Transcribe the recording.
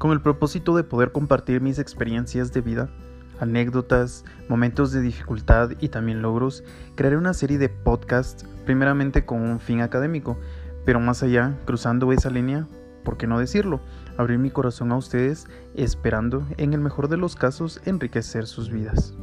con el propósito de poder compartir mis experiencias de vida, anécdotas, momentos de dificultad y también logros, crearé una serie de podcasts primeramente con un fin académico, pero más allá, cruzando esa línea, ¿por qué no decirlo? Abrir mi corazón a ustedes esperando, en el mejor de los casos, enriquecer sus vidas.